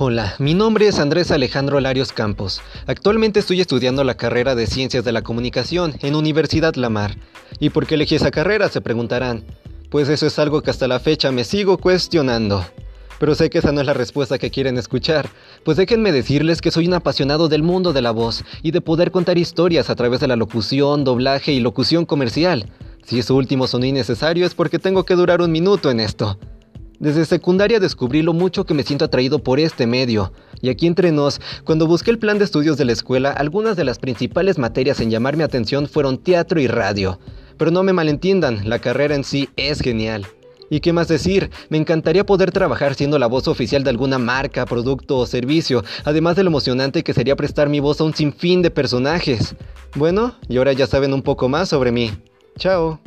Hola, mi nombre es Andrés Alejandro Larios Campos. Actualmente estoy estudiando la carrera de Ciencias de la Comunicación en Universidad Lamar. ¿Y por qué elegí esa carrera? Se preguntarán. Pues eso es algo que hasta la fecha me sigo cuestionando. Pero sé que esa no es la respuesta que quieren escuchar, pues déjenme decirles que soy un apasionado del mundo de la voz y de poder contar historias a través de la locución, doblaje y locución comercial. Si eso último son innecesario es porque tengo que durar un minuto en esto. Desde secundaria descubrí lo mucho que me siento atraído por este medio. Y aquí entre nos, cuando busqué el plan de estudios de la escuela, algunas de las principales materias en llamar mi atención fueron teatro y radio. Pero no me malentiendan, la carrera en sí es genial. ¿Y qué más decir? Me encantaría poder trabajar siendo la voz oficial de alguna marca, producto o servicio, además de lo emocionante que sería prestar mi voz a un sinfín de personajes. Bueno, y ahora ya saben un poco más sobre mí. Chao.